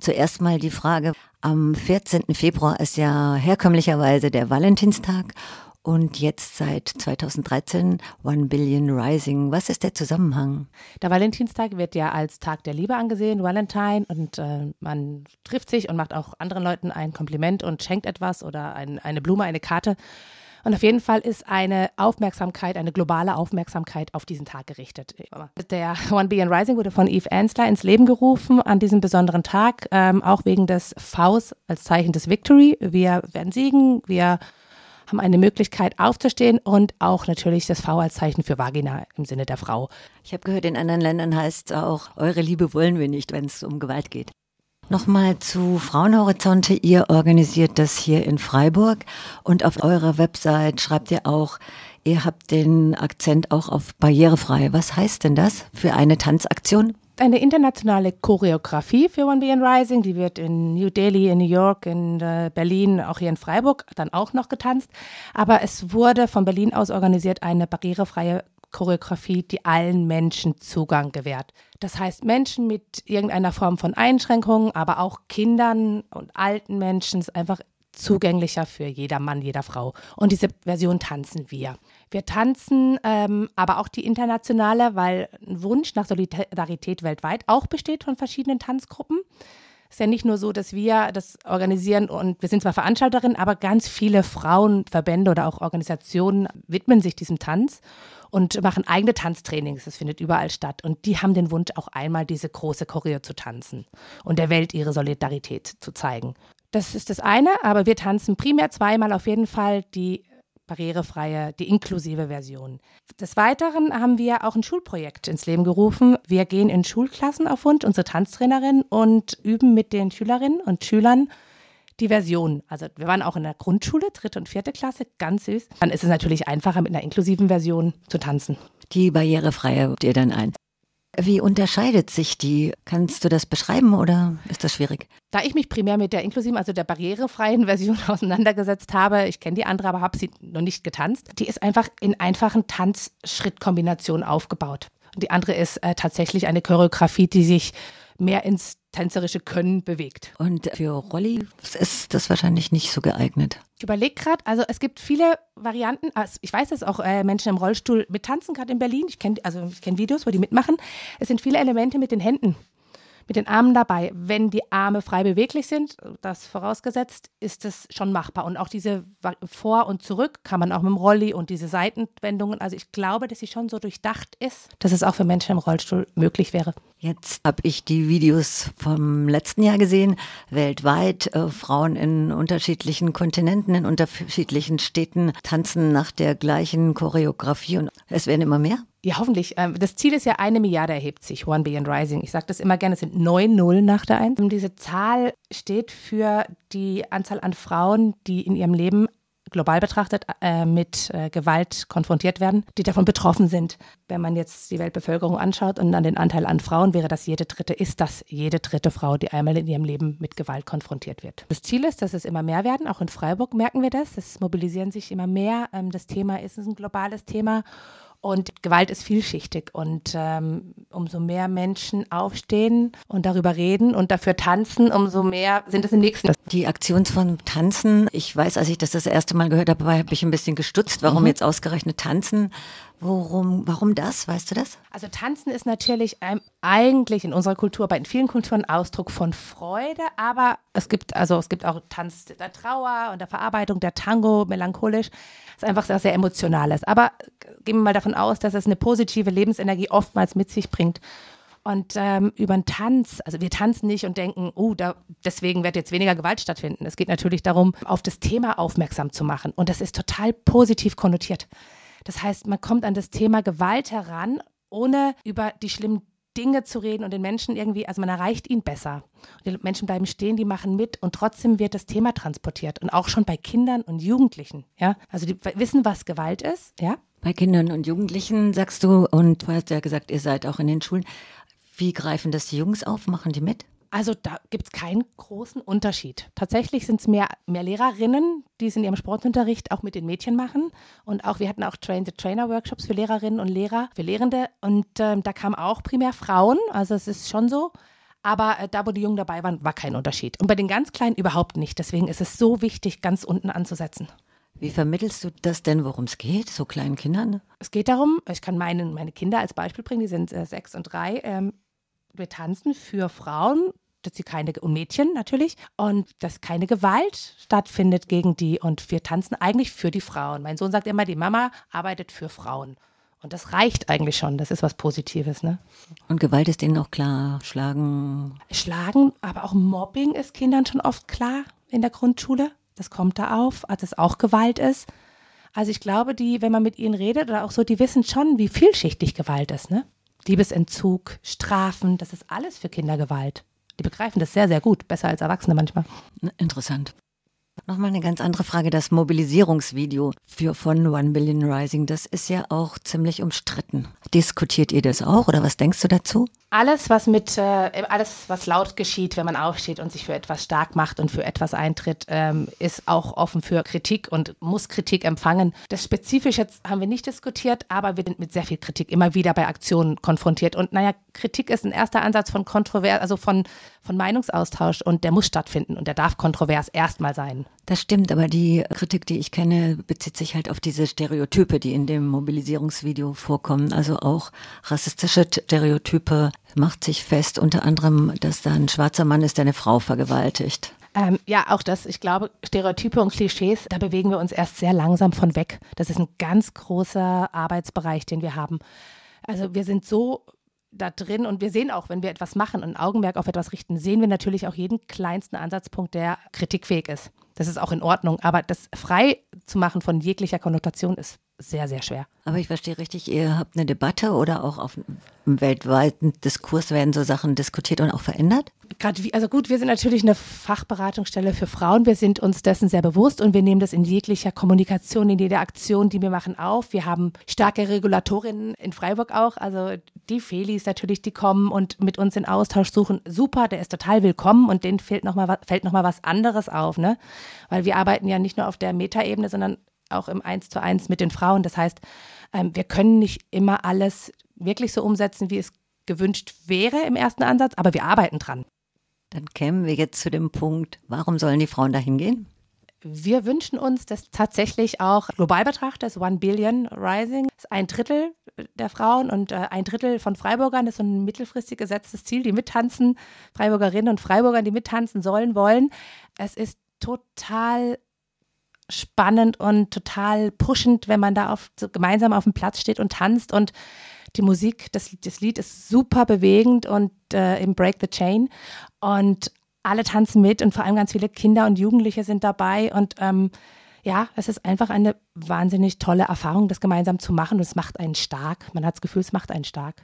Zuerst mal die Frage, am 14. Februar ist ja herkömmlicherweise der Valentinstag und jetzt seit 2013 One Billion Rising. Was ist der Zusammenhang? Der Valentinstag wird ja als Tag der Liebe angesehen, Valentine, und äh, man trifft sich und macht auch anderen Leuten ein Kompliment und schenkt etwas oder ein, eine Blume, eine Karte. Und auf jeden Fall ist eine Aufmerksamkeit, eine globale Aufmerksamkeit auf diesen Tag gerichtet. Der One Billion Rising wurde von Eve Ansler ins Leben gerufen an diesem besonderen Tag, ähm, auch wegen des Vs als Zeichen des Victory. Wir werden siegen, wir haben eine Möglichkeit aufzustehen und auch natürlich das V als Zeichen für Vagina im Sinne der Frau. Ich habe gehört, in anderen Ländern heißt es auch, eure Liebe wollen wir nicht, wenn es um Gewalt geht. Nochmal zu Frauenhorizonte. Ihr organisiert das hier in Freiburg und auf eurer Website schreibt ihr auch, ihr habt den Akzent auch auf barrierefrei. Was heißt denn das für eine Tanzaktion? eine internationale Choreografie für One Billion Rising. Die wird in New Delhi, in New York, in äh, Berlin, auch hier in Freiburg dann auch noch getanzt. Aber es wurde von Berlin aus organisiert eine barrierefreie Choreografie, die allen Menschen Zugang gewährt. Das heißt, Menschen mit irgendeiner Form von Einschränkungen, aber auch Kindern und alten Menschen ist einfach zugänglicher für jeder Mann, jeder Frau. Und diese Version tanzen wir. Wir tanzen ähm, aber auch die internationale, weil ein Wunsch nach Solidarität weltweit auch besteht von verschiedenen Tanzgruppen. Es ist ja nicht nur so, dass wir das organisieren und wir sind zwar Veranstalterin, aber ganz viele Frauenverbände oder auch Organisationen widmen sich diesem Tanz und machen eigene Tanztrainings. Das findet überall statt. Und die haben den Wunsch, auch einmal diese große Choreo zu tanzen und der Welt ihre Solidarität zu zeigen. Das ist das eine, aber wir tanzen primär zweimal auf jeden Fall die barrierefreie, die inklusive Version. Des Weiteren haben wir auch ein Schulprojekt ins Leben gerufen. Wir gehen in Schulklassen auf Wunsch, unsere Tanztrainerin, und üben mit den Schülerinnen und Schülern die Version. Also wir waren auch in der Grundschule, dritte und vierte Klasse, ganz süß. Dann ist es natürlich einfacher, mit einer inklusiven Version zu tanzen. Die barrierefreie habt ihr dann ein. Wie unterscheidet sich die? Kannst du das beschreiben oder ist das schwierig? Da ich mich primär mit der inklusiven, also der barrierefreien Version auseinandergesetzt habe, ich kenne die andere, aber habe sie noch nicht getanzt, die ist einfach in einfachen Tanzschrittkombinationen aufgebaut. Und die andere ist äh, tatsächlich eine Choreografie, die sich mehr ins tänzerische Können bewegt. Und für Rolli ist das wahrscheinlich nicht so geeignet. Ich überlege gerade, also es gibt viele Varianten. Also ich weiß, dass auch äh, Menschen im Rollstuhl mit tanzen, gerade in Berlin. Ich kenne also ich kenne Videos, wo die mitmachen. Es sind viele Elemente mit den Händen mit den Armen dabei. Wenn die Arme frei beweglich sind, das vorausgesetzt, ist es schon machbar. Und auch diese Vor- und Zurück kann man auch mit dem Rolli und diese Seitenwendungen. Also ich glaube, dass sie schon so durchdacht ist, dass es auch für Menschen im Rollstuhl möglich wäre. Jetzt habe ich die Videos vom letzten Jahr gesehen, weltweit. Äh, Frauen in unterschiedlichen Kontinenten, in unterschiedlichen Städten tanzen nach der gleichen Choreografie und es werden immer mehr. Ja, hoffentlich. Ähm, das Ziel ist ja, eine Milliarde erhebt sich, One Billion Rising. Ich sage das immer gerne, es sind neun Nullen nach der Eins. Diese Zahl steht für die Anzahl an Frauen, die in ihrem Leben global betrachtet äh, mit äh, Gewalt konfrontiert werden, die davon betroffen sind. Wenn man jetzt die Weltbevölkerung anschaut und an den Anteil an Frauen wäre das jede dritte, ist das jede dritte Frau, die einmal in ihrem Leben mit Gewalt konfrontiert wird. Das Ziel ist, dass es immer mehr werden. Auch in Freiburg merken wir das. Es mobilisieren sich immer mehr. Ähm, das Thema ist ein globales Thema und Gewalt ist vielschichtig. Und ähm, umso mehr Menschen aufstehen und darüber reden und dafür tanzen, umso mehr sind es im nächsten. Die Aktion von Tanzen, ich weiß, als ich das das erste Mal gehört habe, habe ich ein bisschen gestutzt, warum mhm. jetzt ausgerechnet Tanzen. Worum, warum das? Weißt du das? Also Tanzen ist natürlich eigentlich in unserer Kultur, aber in vielen Kulturen Ausdruck von Freude, aber es gibt also es gibt auch Tanz der Trauer und der Verarbeitung der Tango, melancholisch, ist einfach sehr, sehr emotionales. Aber gehen wir mal davon aus, dass es eine positive Lebensenergie oftmals mit sich bringt. Und ähm, über den Tanz, also wir tanzen nicht und denken, oh, da, deswegen wird jetzt weniger Gewalt stattfinden. Es geht natürlich darum, auf das Thema aufmerksam zu machen. Und das ist total positiv konnotiert. Das heißt, man kommt an das Thema Gewalt heran, ohne über die schlimmen Dinge zu reden und den Menschen irgendwie, also man erreicht ihn besser. Die Menschen bleiben stehen, die machen mit und trotzdem wird das Thema transportiert und auch schon bei Kindern und Jugendlichen, ja. Also die wissen, was Gewalt ist, ja. Bei Kindern und Jugendlichen sagst du, und du hast ja gesagt, ihr seid auch in den Schulen. Wie greifen das die Jungs auf? Machen die mit? Also da gibt es keinen großen Unterschied. Tatsächlich sind es mehr, mehr Lehrerinnen, die es in ihrem Sportunterricht auch mit den Mädchen machen. Und auch wir hatten auch Train-the-Trainer-Workshops für Lehrerinnen und Lehrer, für Lehrende. Und ähm, da kamen auch primär Frauen. Also es ist schon so. Aber äh, da, wo die Jungen dabei waren, war kein Unterschied. Und bei den ganz Kleinen überhaupt nicht. Deswegen ist es so wichtig, ganz unten anzusetzen. Wie vermittelst du das denn, worum es geht, so kleinen Kindern? Es geht darum, ich kann meine, meine Kinder als Beispiel bringen, die sind äh, sechs und drei. Ähm, wir tanzen für Frauen, dass sie keine und Mädchen natürlich und dass keine Gewalt stattfindet gegen die und wir tanzen eigentlich für die Frauen. Mein Sohn sagt immer, die Mama arbeitet für Frauen. Und das reicht eigentlich schon. Das ist was Positives, ne? Und Gewalt ist denen auch klar. Schlagen. Schlagen, aber auch Mobbing ist Kindern schon oft klar in der Grundschule. Das kommt da auf, als es auch Gewalt ist. Also ich glaube, die, wenn man mit ihnen redet oder auch so, die wissen schon, wie vielschichtig Gewalt ist, ne? Liebesentzug, Strafen, das ist alles für Kinder Gewalt. Die begreifen das sehr, sehr gut, besser als Erwachsene manchmal. Interessant. Nochmal eine ganz andere Frage. Das Mobilisierungsvideo für von One Billion Rising, das ist ja auch ziemlich umstritten. Diskutiert ihr das auch oder was denkst du dazu? Alles, was mit, äh, alles, was laut geschieht, wenn man aufsteht und sich für etwas stark macht und für etwas eintritt, ähm, ist auch offen für Kritik und muss Kritik empfangen. Das spezifisch jetzt haben wir nicht diskutiert, aber wir sind mit sehr viel Kritik immer wieder bei Aktionen konfrontiert. Und naja, Kritik ist ein erster Ansatz von Kontrovers, also von, von Meinungsaustausch und der muss stattfinden und der darf kontrovers erstmal sein. Das stimmt, aber die Kritik, die ich kenne, bezieht sich halt auf diese Stereotype, die in dem Mobilisierungsvideo vorkommen. Also auch rassistische Stereotype macht sich fest, unter anderem, dass da ein schwarzer Mann ist, der eine Frau vergewaltigt. Ähm, ja, auch das. Ich glaube, Stereotype und Klischees, da bewegen wir uns erst sehr langsam von weg. Das ist ein ganz großer Arbeitsbereich, den wir haben. Also wir sind so da drin und wir sehen auch, wenn wir etwas machen und ein Augenmerk auf etwas richten, sehen wir natürlich auch jeden kleinsten Ansatzpunkt, der kritikfähig ist. Das ist auch in Ordnung. Aber das frei zu machen von jeglicher Konnotation ist sehr, sehr schwer. Aber ich verstehe richtig, ihr habt eine Debatte oder auch auf einem weltweiten Diskurs werden so Sachen diskutiert und auch verändert? Gerade wie, also gut, wir sind natürlich eine Fachberatungsstelle für Frauen. Wir sind uns dessen sehr bewusst und wir nehmen das in jeglicher Kommunikation, in jeder Aktion, die wir machen, auf. Wir haben starke Regulatorinnen in Freiburg auch. Also die Felis natürlich, die kommen und mit uns in Austausch suchen. Super, der ist total willkommen und denen fällt nochmal fällt noch mal was anderes auf, ne? Weil wir arbeiten ja nicht nur auf der Metaebene, sondern auch im Eins zu eins mit den Frauen. Das heißt, ähm, wir können nicht immer alles wirklich so umsetzen, wie es gewünscht wäre im ersten Ansatz, aber wir arbeiten dran. Dann kämen wir jetzt zu dem Punkt, warum sollen die Frauen dahin gehen? Wir wünschen uns, dass tatsächlich auch global betrachtet, das One Billion Rising, ist ein Drittel der Frauen und äh, ein Drittel von Freiburgern, das ist so ein mittelfristig gesetztes Ziel, die mittanzen, Freiburgerinnen und Freiburgern, die mittanzen sollen, wollen. Es ist total spannend und total pushend, wenn man da auf, so gemeinsam auf dem Platz steht und tanzt und die Musik, das, das Lied ist super bewegend und äh, im Break the Chain und alle tanzen mit und vor allem ganz viele Kinder und Jugendliche sind dabei und ähm, ja, es ist einfach eine wahnsinnig tolle Erfahrung, das gemeinsam zu machen und es macht einen stark. Man hat das Gefühl, es macht einen stark.